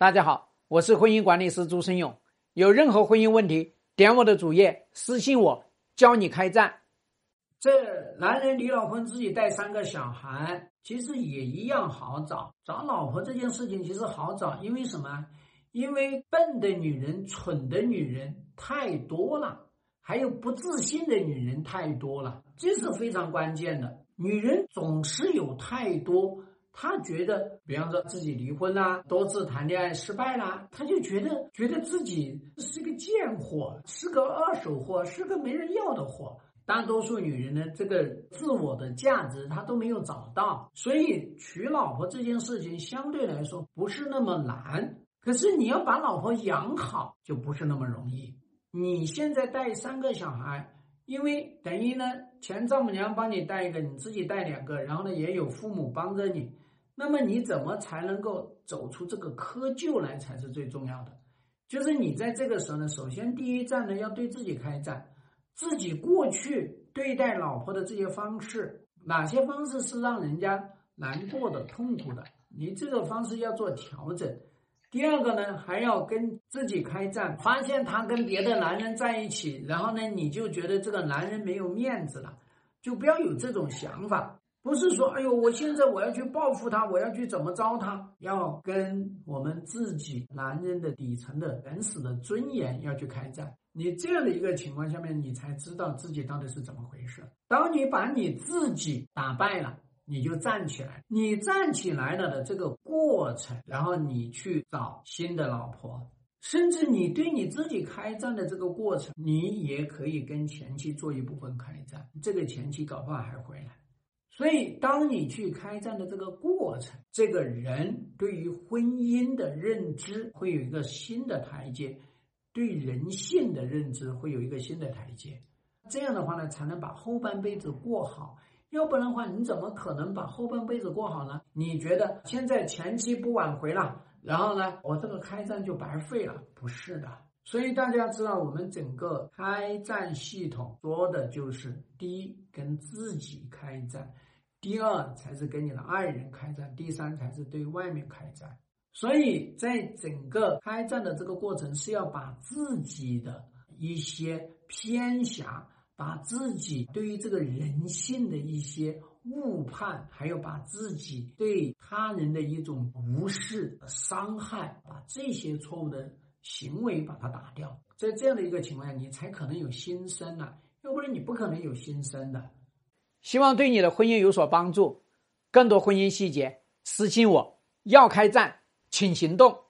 大家好，我是婚姻管理师朱生勇。有任何婚姻问题，点我的主页私信我，教你开战。这男人离了婚，自己带三个小孩，其实也一样好找。找老婆这件事情其实好找，因为什么？因为笨的女人、蠢的女人太多了，还有不自信的女人太多了，这是非常关键的。女人总是有太多。他觉得，比方说自己离婚啦，多次谈恋爱失败啦，他就觉得觉得自己是个贱货，是个二手货，是个没人要的货。大多数女人呢，这个自我的价值她都没有找到，所以娶老婆这件事情相对来说不是那么难。可是你要把老婆养好，就不是那么容易。你现在带三个小孩。因为等于呢，前丈母娘帮你带一个，你自己带两个，然后呢也有父母帮着你，那么你怎么才能够走出这个窠臼来才是最重要的？就是你在这个时候呢，首先第一站呢要对自己开战，自己过去对待老婆的这些方式，哪些方式是让人家难过的、痛苦的，你这个方式要做调整。第二个呢，还要跟自己开战。发现他跟别的男人在一起，然后呢，你就觉得这个男人没有面子了，就不要有这种想法。不是说，哎呦，我现在我要去报复他，我要去怎么着他？要跟我们自己男人的底层的原始的尊严要去开战。你这样的一个情况下面，你才知道自己到底是怎么回事。当你把你自己打败了。你就站起来，你站起来了的这个过程，然后你去找新的老婆，甚至你对你自己开战的这个过程，你也可以跟前妻做一部分开战，这个前妻搞不好还回来。所以，当你去开战的这个过程，这个人对于婚姻的认知会有一个新的台阶，对人性的认知会有一个新的台阶，这样的话呢，才能把后半辈子过好。要不然的话，你怎么可能把后半辈子过好呢？你觉得现在前期不挽回了，然后呢，我这个开战就白费了？不是的。所以大家知道，我们整个开战系统说的就是：第一，跟自己开战；第二，才是跟你的爱人开战；第三，才是对外面开战。所以在整个开战的这个过程，是要把自己的一些偏狭。把自己对于这个人性的一些误判，还有把自己对他人的一种无视、伤害，把这些错误的行为把它打掉，在这样的一个情况下，你才可能有新生啊，要不然你不可能有新生的。希望对你的婚姻有所帮助，更多婚姻细节私信我。要开战，请行动。